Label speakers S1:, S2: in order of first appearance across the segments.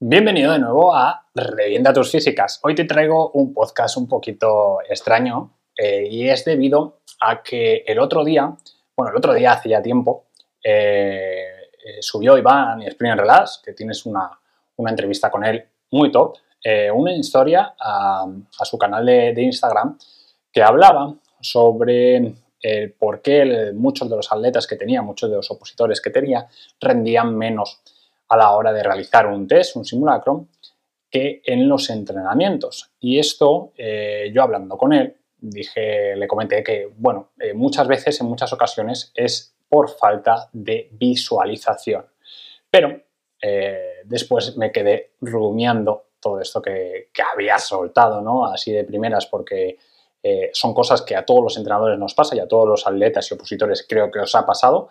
S1: Bienvenido de nuevo a Revienta tus físicas. Hoy te traigo un podcast un poquito extraño eh, y es debido a que el otro día, bueno, el otro día hace ya tiempo, eh, eh, subió Iván y Spring Relax, que tienes una, entrevista con él muy top, una historia a, su canal de, Instagram que hablaba sobre por qué muchos de los atletas que tenía, muchos de los opositores que tenía, rendían menos a la hora de realizar un test, un simulacro, que en los entrenamientos. Y esto, eh, yo hablando con él, dije, le comenté que, bueno, eh, muchas veces, en muchas ocasiones, es por falta de visualización. Pero eh, después me quedé rumiando todo esto que, que, había soltado, ¿no? Así de primeras, porque son cosas que a todos los entrenadores nos pasa y a todos los atletas y opositores creo que os ha pasado.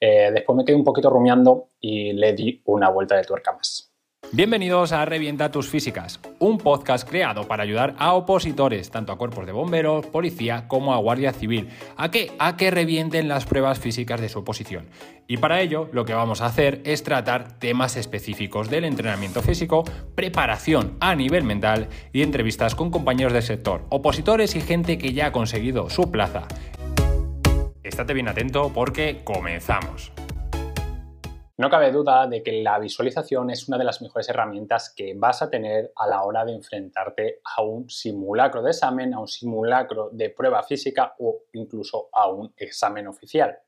S1: Eh, después me quedé un poquito rumiando y le di una vuelta de tuerca más.
S2: Bienvenidos a Revienta tus Físicas, un podcast creado para ayudar a opositores, tanto a cuerpos de bomberos, policía como a guardia civil, a que, a que revienten las pruebas físicas de su oposición. Y para ello lo que vamos a hacer es tratar temas específicos del entrenamiento físico, preparación a nivel mental y entrevistas con compañeros del sector, opositores y gente que ya ha conseguido su plaza estate bien atento porque comenzamos.
S1: No cabe duda de que la visualización es una de las mejores herramientas que vas a tener a la hora de enfrentarte a un simulacro de examen, a un simulacro de prueba física o incluso a un examen oficial.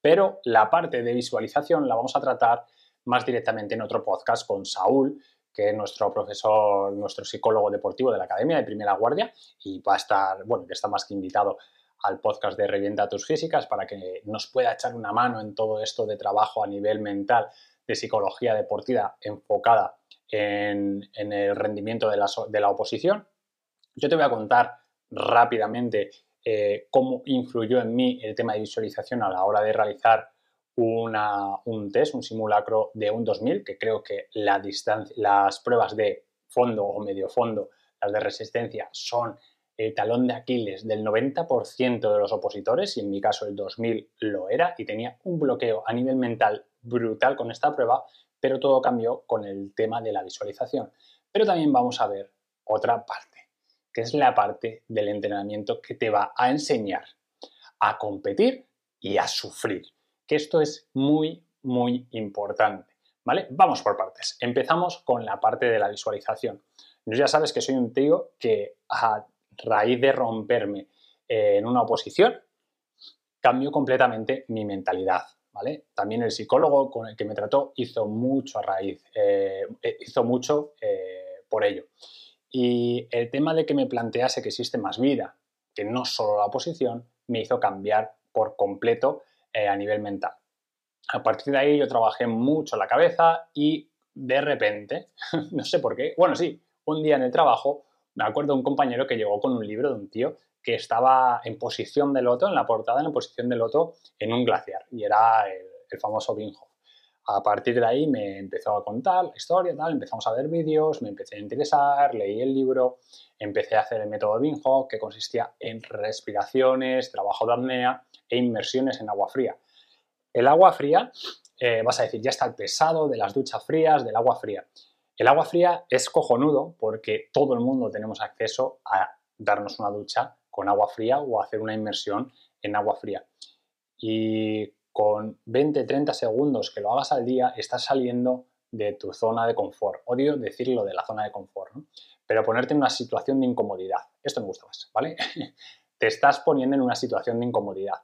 S1: Pero la parte de visualización la vamos a tratar más directamente en otro podcast con Saúl, que es nuestro profesor, nuestro psicólogo deportivo de la Academia de Primera Guardia y va a estar, bueno, que está más que invitado al podcast de Revienta tus físicas para que nos pueda echar una mano en todo esto de trabajo a nivel mental, de psicología deportiva enfocada en, el rendimiento de la, oposición. Yo te voy a contar rápidamente eh, cómo influyó en mí el tema de visualización a la hora de realizar un test, un simulacro de un 2000, que creo que la las pruebas de fondo o medio fondo, las de resistencia, son el talón de Aquiles del 90% de los opositores, y en mi caso el 2000 lo era, y tenía un bloqueo a nivel mental brutal con esta prueba, pero todo cambió con el tema de la visualización. Pero también vamos a ver otra parte, que es la parte del entrenamiento que te va a enseñar a competir y a sufrir, que esto es muy, muy importante. ¿Vale? Vamos por partes. Empezamos con la parte de la visualización. Ya sabes que soy un tío que a raíz de romperme eh, en una oposición, cambió completamente mi mentalidad. ¿vale? También el psicólogo con el que me trató hizo mucho a raíz, eh, eh, hizo mucho por ello. Y el tema de que me plantease que existe más vida que no solo la oposición, me hizo cambiar por completo a nivel mental. A partir de ahí yo trabajé mucho la cabeza y de repente, no sé por qué, bueno, sí, un día en el trabajo me acuerdo de un compañero que llegó con un libro de un tío que estaba en posición de loto, en la portada, en posición de loto, en un glaciar, y era el, famoso Binhoff. A partir de ahí me empezó a contar la historia, tal, empezamos a ver vídeos, me empecé a interesar, leí el libro, empecé a hacer el método Binhoff, que consistía en respiraciones, trabajo de apnea e inmersiones en agua fría. El agua fría, eh, vas a decir, ya está el pesado de las duchas frías, del agua fría. El agua fría es cojonudo porque todo el mundo tenemos acceso a darnos una ducha con agua fría o hacer una inmersión en agua fría. Y con 20-30 segundos que lo hagas al día, estás saliendo de tu zona de confort. Odio decirlo de la zona de confort, pero ponerte en una situación de incomodidad. Esto me gusta más, ¿vale? te estás poniendo en una situación de incomodidad.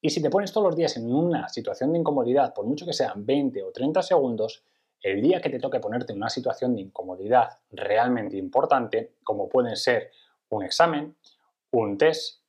S1: Y si te pones todos los días en una situación de incomodidad, por mucho que sean 20 o 30 segundos, el día que te toque ponerte en una situación de incomodidad realmente importante, como pueden ser un examen, un test,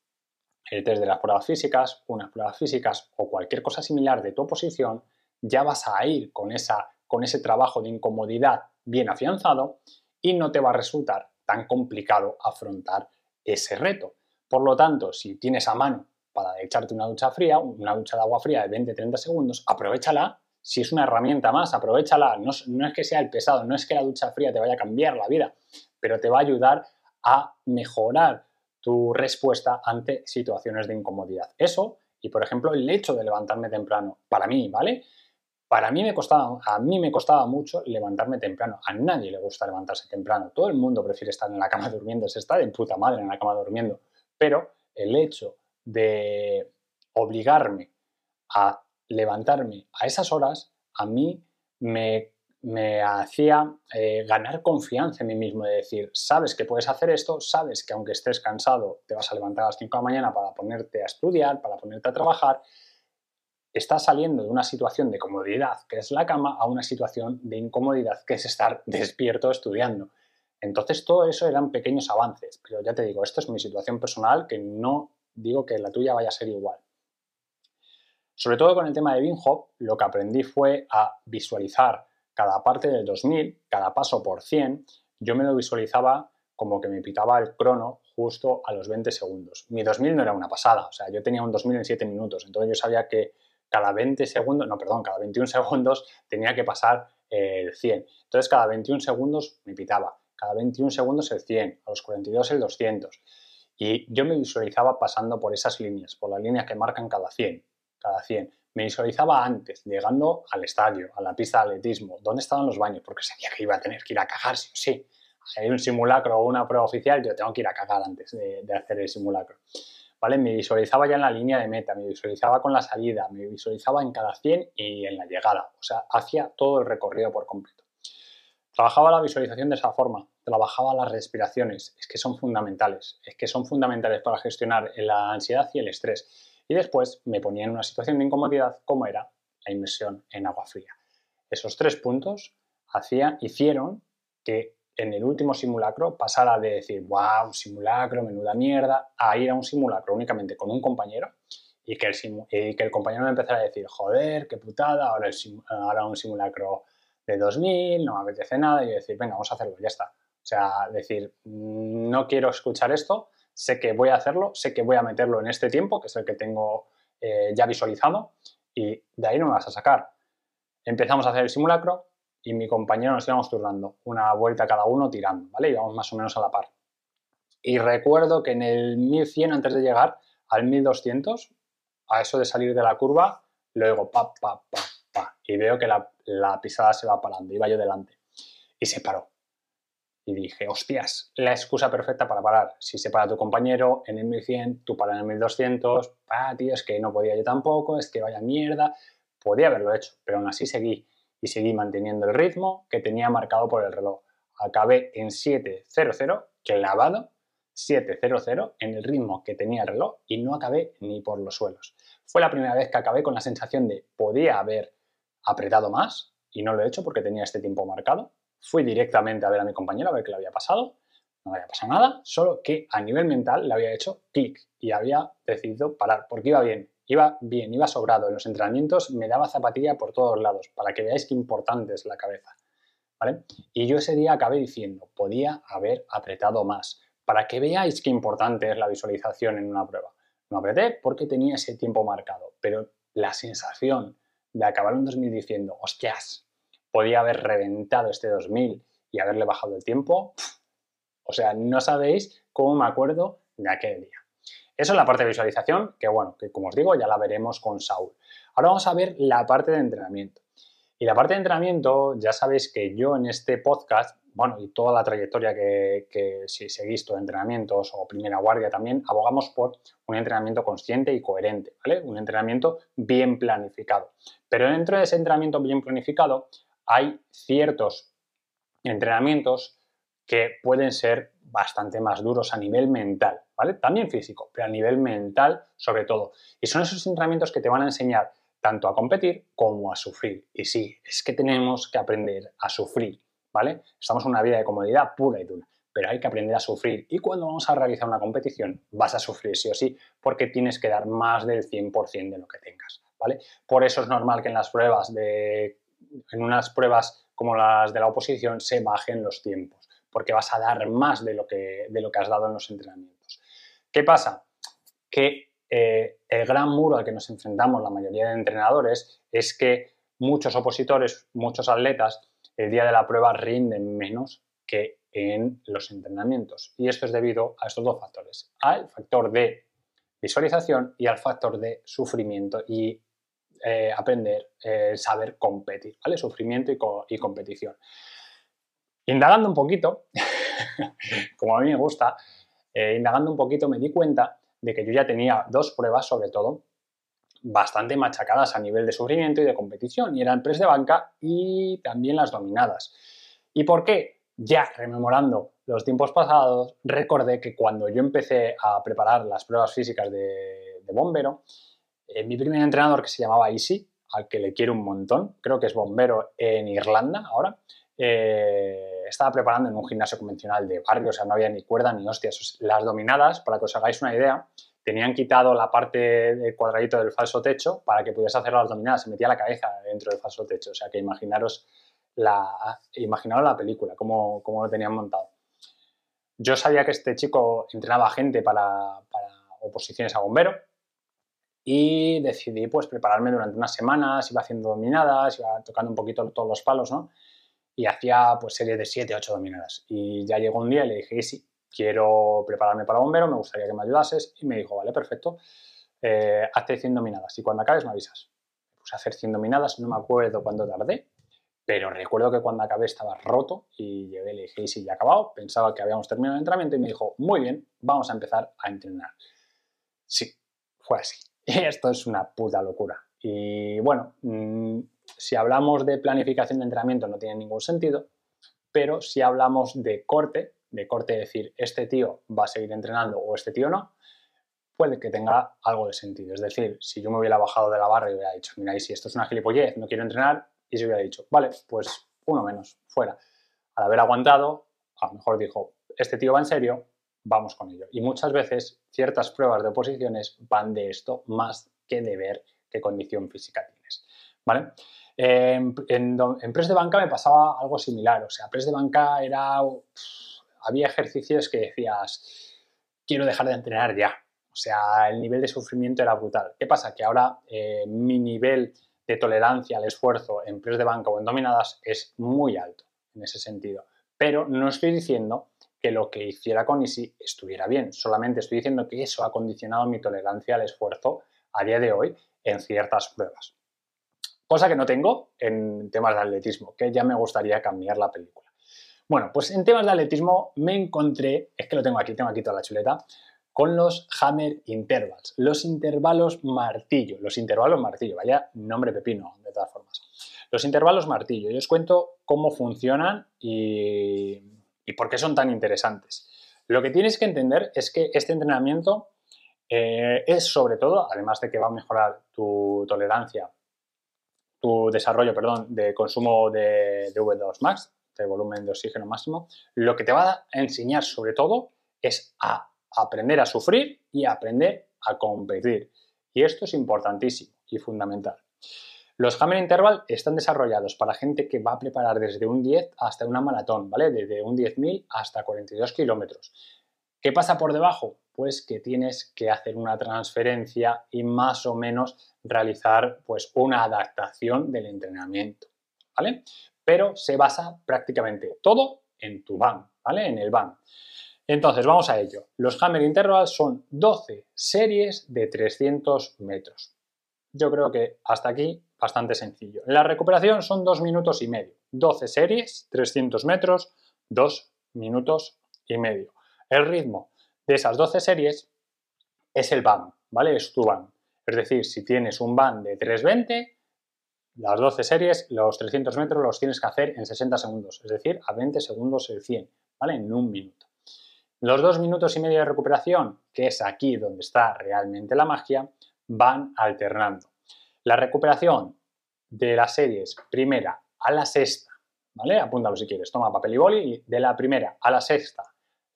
S1: el test de las pruebas físicas, unas pruebas físicas o cualquier cosa similar de tu oposición, ya vas a ir con, esa, con ese trabajo de incomodidad bien afianzado y no te va a resultar tan complicado afrontar ese reto. Por lo tanto, si tienes a mano para echarte una ducha fría, una ducha de agua fría de 20-30 segundos, aprovechala si es una herramienta más, aprovechala. No, no, es que sea el pesado, no es que la ducha fría te vaya a cambiar la vida, pero te va a ayudar a mejorar tu respuesta ante situaciones de incomodidad. Eso, y por ejemplo, el hecho de levantarme temprano, para mí, ¿vale? Para mí me costaba, a mí me costaba mucho levantarme temprano. A nadie le gusta levantarse temprano. Todo el mundo prefiere estar en la cama durmiendo. Se está de puta madre en la cama durmiendo. Pero el hecho de obligarme a levantarme a esas horas, a mí me, hacía eh, ganar confianza en mí mismo, de decir, sabes que puedes hacer esto, sabes que aunque estés cansado, te vas a levantar a las 5 de la mañana para ponerte a estudiar, para ponerte a trabajar, estás saliendo de una situación de comodidad, que es la cama, a una situación de incomodidad, que es estar despierto estudiando. Entonces, todo eso eran pequeños avances, pero ya te digo, esto es mi situación personal, que no digo que la tuya vaya a ser igual. Sobre todo con el tema de BinHop, lo que aprendí fue a visualizar cada parte del 2000, cada paso por 100, yo me lo visualizaba como que me pitaba el crono justo a los 20 segundos. Mi 2000 no era una pasada, o sea, yo tenía un 2000 en 7 minutos, entonces yo sabía que cada 20 segundos, no, perdón, cada 21 segundos tenía que pasar el 100. Entonces, cada 21 segundos me pitaba, cada 21 segundos el 100, a los 42 el 200. Y yo me visualizaba pasando por esas líneas, por las líneas que marcan cada 100, cada 100. Me visualizaba antes, llegando al estadio, a la pista de atletismo, dónde estaban los baños, porque sabía que iba a tener que ir a cagar, sí o sí. Hay un simulacro o una prueba oficial, yo tengo que ir a cagar antes de, hacer el simulacro. ¿vale? Me visualizaba ya en la línea de meta, me visualizaba con la salida, me visualizaba en cada 100 y en la llegada, o sea, hacía todo el recorrido por completo. Trabajaba la visualización de esa forma, trabajaba las respiraciones, es que son fundamentales, es que son fundamentales para gestionar la ansiedad y el estrés. Y después me ponía en una situación de incomodidad como era la inmersión en agua fría. Esos tres puntos hacían, hicieron que en el último simulacro pasara de decir, wow, simulacro, menuda mierda, a ir a un simulacro únicamente con un compañero y que el, que el compañero me empezara a decir, joder, qué putada, ahora, ahora un simulacro de 2000, no me apetece nada, y decir, venga, vamos a hacerlo, ya está. O sea, decir, no quiero escuchar esto, sé que voy a hacerlo, sé que voy a meterlo en este tiempo, que es el que tengo eh, ya visualizado, y de ahí no me vas a sacar. Empezamos a hacer el simulacro, y mi compañero nos íbamos turnando, una vuelta cada uno tirando, ¿vale? Íbamos más o menos a la par. Y recuerdo que en el 1100, antes de llegar al 1200, a eso de salir de la curva, luego pa, pa, pa, pa, y veo que la, la pisada se va parando, iba yo delante. Y se paró. Y dije, hostias, la excusa perfecta para parar. Si se para tu compañero en el 1100, tú paras en el 1200, pa, tío, es que no podía yo tampoco, es que vaya mierda. Podía haberlo hecho, pero aún así seguí y seguí manteniendo el ritmo que tenía marcado por el reloj. Acabé en 7.00, clavado, 7.00 en el ritmo que tenía el reloj y no acabé ni por los suelos. Fue la primera vez que acabé con la sensación de podía haber apretado más y no lo he hecho porque tenía este tiempo marcado. Fui directamente a ver a mi compañero a ver qué le había pasado. No había pasado nada, solo que a nivel mental le había hecho clic y había decidido parar porque iba bien. Iba bien, iba sobrado. En los entrenamientos me daba zapatilla por todos lados, para que veáis qué importante es la cabeza. ¿vale? Y yo ese día acabé diciendo, podía haber apretado más, para que veáis qué importante es la visualización en una prueba. No apreté porque tenía ese tiempo marcado, pero la sensación de acabar un 2000 diciendo, hostias, podía haber reventado este 2000 y haberle bajado el tiempo, o sea, no sabéis cómo me acuerdo de aquel día. Eso es la parte de visualización, que bueno, que como os digo, ya la veremos con Saúl. Ahora vamos a ver la parte de entrenamiento. Y la parte de entrenamiento, ya sabéis que yo en este podcast, bueno, y toda la trayectoria que, que si seguís de entrenamientos o primera guardia también, abogamos por un entrenamiento consciente y coherente, ¿vale? Un entrenamiento bien planificado. Pero dentro de ese entrenamiento bien planificado hay ciertos entrenamientos que pueden ser bastante más duros a nivel mental, ¿vale? También físico, pero a nivel mental sobre todo. Y son esos entrenamientos que te van a enseñar tanto a competir como a sufrir. Y sí, es que tenemos que aprender a sufrir, ¿vale? Estamos en una vida de comodidad pura y dura, pero hay que aprender a sufrir. Y cuando vamos a realizar una competición, vas a sufrir sí o sí, porque tienes que dar más del 100% de lo que tengas, ¿vale? Por eso es normal que en las pruebas de en unas pruebas como las de la oposición se bajen los tiempos porque vas a dar más de lo que, de lo que has dado en los entrenamientos. ¿Qué pasa? Que eh, el gran muro al que nos enfrentamos la mayoría de entrenadores es que muchos opositores, muchos atletas, el día de la prueba rinden menos que en los entrenamientos. Y esto es debido a estos dos factores, al factor de visualización y al factor de sufrimiento y eh, aprender, eh, saber competir, ¿vale? Sufrimiento y, competición. Indagando un poquito, como a mí me gusta, eh, indagando un poquito me di cuenta de que yo ya tenía dos pruebas, sobre todo, bastante machacadas a nivel de sufrimiento y de competición, y eran press de banca y también las dominadas. ¿Y por qué? Ya rememorando los tiempos pasados, recordé que cuando yo empecé a preparar las pruebas físicas de, bombero, eh, mi primer entrenador que se llamaba Easy, al que le quiero un montón, creo que es bombero en Irlanda ahora, eh, estaba preparando en un gimnasio convencional de barrio, o sea, no había ni cuerda ni hostias. Las dominadas, para que os hagáis una idea, tenían quitado la parte del cuadradito del falso techo para que pudiese hacer las dominadas. Se metía la cabeza dentro del falso techo. O sea que imaginaros la, imaginaros la película, cómo, cómo lo tenían montado. Yo sabía que este chico entrenaba gente para, oposiciones a bombero y decidí pues prepararme durante unas semanas, iba haciendo dominadas, iba tocando un poquito todos los palos, ¿no? Y hacía pues series de 7, 8 dominadas. Y ya llegó un día y le dije, sí, quiero prepararme para bombero, me gustaría que me ayudases. Y me dijo, vale, perfecto, eh, hazte 100 dominadas y cuando acabes me avisas. A hacer 100 dominadas, no me acuerdo cuándo tardé, pero recuerdo que cuando acabé estaba roto y llegué le dije, sí, ya acabado, pensaba que habíamos terminado el entrenamiento y me dijo, muy bien, vamos a empezar a entrenar. Sí, fue así. Esto es una puta locura. Y bueno, mm, si hablamos de planificación de entrenamiento no tiene ningún sentido, pero si hablamos de corte, de corte decir, este tío va a seguir entrenando o este tío no, puede que tenga algo de sentido. Es decir, si yo me hubiera bajado de la barra y hubiera dicho, mira, y si esto es una gilipollez, no quiero entrenar, y se hubiera dicho, vale, pues uno menos, fuera. Al haber aguantado, a lo mejor dijo, este tío va en serio, vamos con ello. Y muchas veces ciertas pruebas de oposiciones van de esto más que de ver qué condición física tienes. ¿Vale? En, en, press de banca me pasaba algo similar. O sea, press de banca era había ejercicios que decías, quiero dejar de entrenar ya. O sea, el nivel de sufrimiento era brutal. ¿Qué pasa? Que ahora eh, mi nivel de tolerancia al esfuerzo en press de banca o en dominadas es muy alto en ese sentido. Pero no estoy diciendo que lo que hiciera con Easy estuviera bien. Solamente estoy diciendo que eso ha condicionado mi tolerancia al esfuerzo a día de hoy en ciertas pruebas. Cosa que no tengo en temas de atletismo, que ya me gustaría cambiar la película. Bueno, pues en temas de atletismo me encontré, es que lo tengo aquí, tengo aquí toda la chuleta, con los Hammer Intervals, los intervalos martillo, los intervalos martillo, vaya nombre pepino, de todas formas. Los intervalos martillo, yo os cuento cómo funcionan y, por qué son tan interesantes. Lo que tienes que entender es que este entrenamiento eh, es sobre todo, además de que va a mejorar tu tolerancia, tu desarrollo, perdón, de consumo de, de V2 Max, de volumen de oxígeno máximo, lo que te va a enseñar sobre todo es a aprender a sufrir y a aprender a competir. Y esto es importantísimo y fundamental. Los Hammer Interval están desarrollados para gente que va a preparar desde un 10 hasta una maratón, ¿vale? Desde un 10.000 hasta 42 kilómetros. ¿Qué pasa por debajo? Pues que tienes que hacer una transferencia y más o menos realizar pues una adaptación del entrenamiento, ¿vale? pero se basa prácticamente todo en tu BAM, ¿vale? En el BAM. Entonces, vamos a ello. Los Hammer Intervals son 12 series de 300 metros. Yo creo que hasta aquí bastante sencillo. La recuperación son 2 minutos y medio. 12 series, 300 metros, 2 minutos y medio. El ritmo de esas 12 series es el BAM, ¿vale? Es tu BAM. Es decir, si tienes un BAM de 320, las 12 series, los 300 metros los tienes que hacer en 60 segundos, es decir, a 20 segundos el 100, ¿vale? En un minuto. Los dos minutos y medio de recuperación, que es aquí donde está realmente la magia, van alternando. La recuperación de las series primera a la sexta, ¿vale? Apúntalo si quieres, toma papel y boli, y de la primera a la sexta,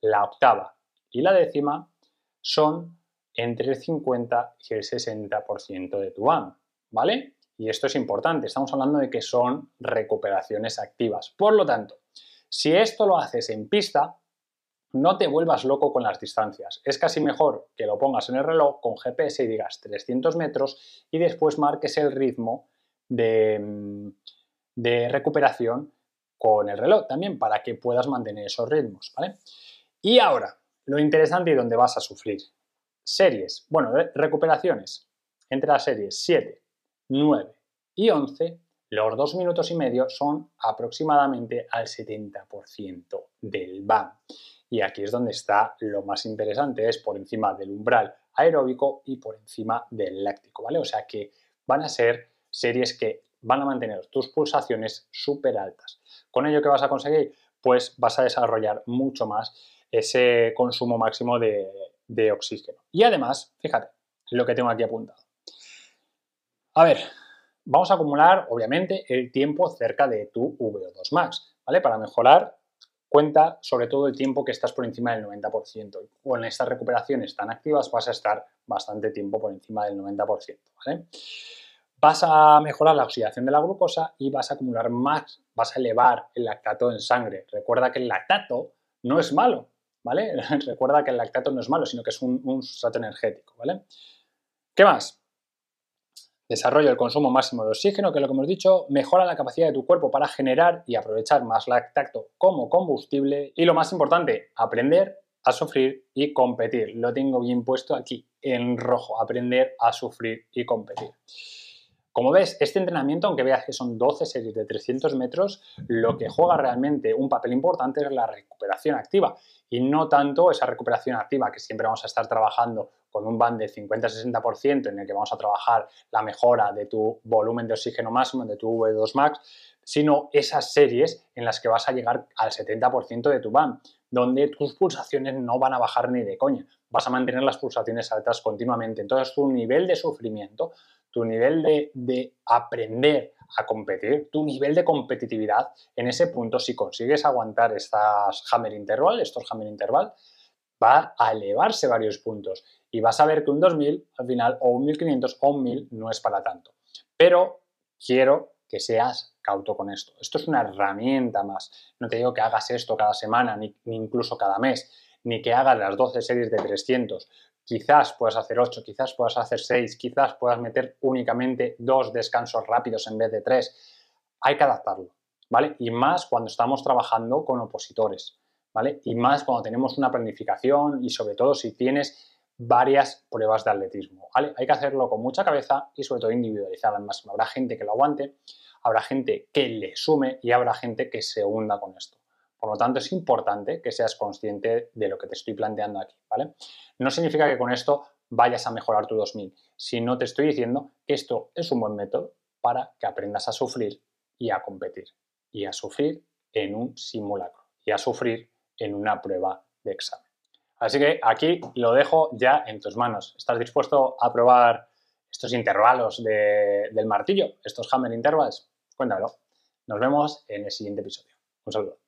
S1: la octava y la décima son entre el 50 y el 60% de tu BAM, ¿vale? Y esto es importante, estamos hablando de que son recuperaciones activas. Por lo tanto, si esto lo haces en pista, no te vuelvas loco con las distancias. Es casi mejor que lo pongas en el reloj con GPS y digas 300 metros y después marques el ritmo de, de recuperación con el reloj también para que puedas mantener esos ritmos. ¿vale? Y ahora, lo interesante y donde vas a sufrir. Series. Bueno, recuperaciones. Entre las series 7, 9 y 11, los dos minutos y medio son aproximadamente al 70% del BAM. Y aquí es donde está lo más interesante, es por encima del umbral aeróbico y por encima del láctico, ¿vale? O sea que van a ser series que van a mantener tus pulsaciones súper altas. ¿Con ello qué vas a conseguir? Pues vas a desarrollar mucho más ese consumo máximo de, de oxígeno. Y además, fíjate lo que tengo aquí apuntado. A ver, vamos a acumular, obviamente, el tiempo cerca de tu VO2 max, ¿vale? Para mejorar, cuenta sobre todo el tiempo que estás por encima del 90%. Y con estas recuperaciones tan activas vas a estar bastante tiempo por encima del 90%, ¿vale? Vas a mejorar la oxidación de la glucosa y vas a acumular más, vas a elevar el lactato en sangre. Recuerda que el lactato no es malo, ¿vale? Recuerda que el lactato no es malo, sino que es un, un sustrato energético, ¿vale? ¿Qué más? Desarrolla el consumo máximo de oxígeno, que es lo que hemos dicho, mejora la capacidad de tu cuerpo para generar y aprovechar más lactato como combustible y lo más importante, aprender a sufrir y competir. Lo tengo bien puesto aquí en rojo, aprender a sufrir y competir. Como ves, este entrenamiento, aunque veas que son 12 series de 300 metros, lo que juega realmente un papel importante es la recuperación activa y no tanto esa recuperación activa que siempre vamos a estar trabajando con un band de 50-60% en el que vamos a trabajar la mejora de tu volumen de oxígeno máximo, de tu V2 max, sino esas series en las que vas a llegar al 70% de tu band, donde tus pulsaciones no van a bajar ni de coña, vas a mantener las pulsaciones altas continuamente. Entonces tu nivel de sufrimiento, tu nivel de, de aprender a competir, tu nivel de competitividad en ese punto, si consigues aguantar estas hammer interval, estos hammer interval, va a elevarse varios puntos y vas a ver que un 2000 al final o un 1500 o un 1000 no es para tanto. Pero quiero que seas cauto con esto. Esto es una herramienta más. No te digo que hagas esto cada semana ni, incluso cada mes, ni que hagas las 12 series de 300. Quizás puedas hacer 8, quizás puedas hacer 6, quizás puedas meter únicamente dos descansos rápidos en vez de tres. Hay que adaptarlo, ¿vale? Y más cuando estamos trabajando con opositores, ¿vale? Y más cuando tenemos una planificación y sobre todo si tienes varias pruebas de atletismo. Hay que hacerlo con mucha cabeza y sobre todo individualizar al máximo. Habrá gente que lo aguante, habrá gente que le sume y habrá gente que se hunda con esto. Por lo tanto, es importante que seas consciente de lo que te estoy planteando aquí, ¿vale? No significa que con esto vayas a mejorar tu 2000, sino te estoy diciendo que esto es un buen método para que aprendas a sufrir y a competir. Y a sufrir en un simulacro y a sufrir en una prueba de examen. Así que aquí lo dejo ya en tus manos. ¿Estás dispuesto a probar estos intervalos del martillo, estos hammer intervals? Cuéntamelo. Nos vemos en el siguiente episodio. Un saludo.